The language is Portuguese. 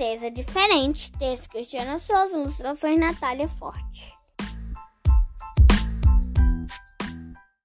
francesa Diferente, texto Cristiana Souza, ilustrações Natália Forte.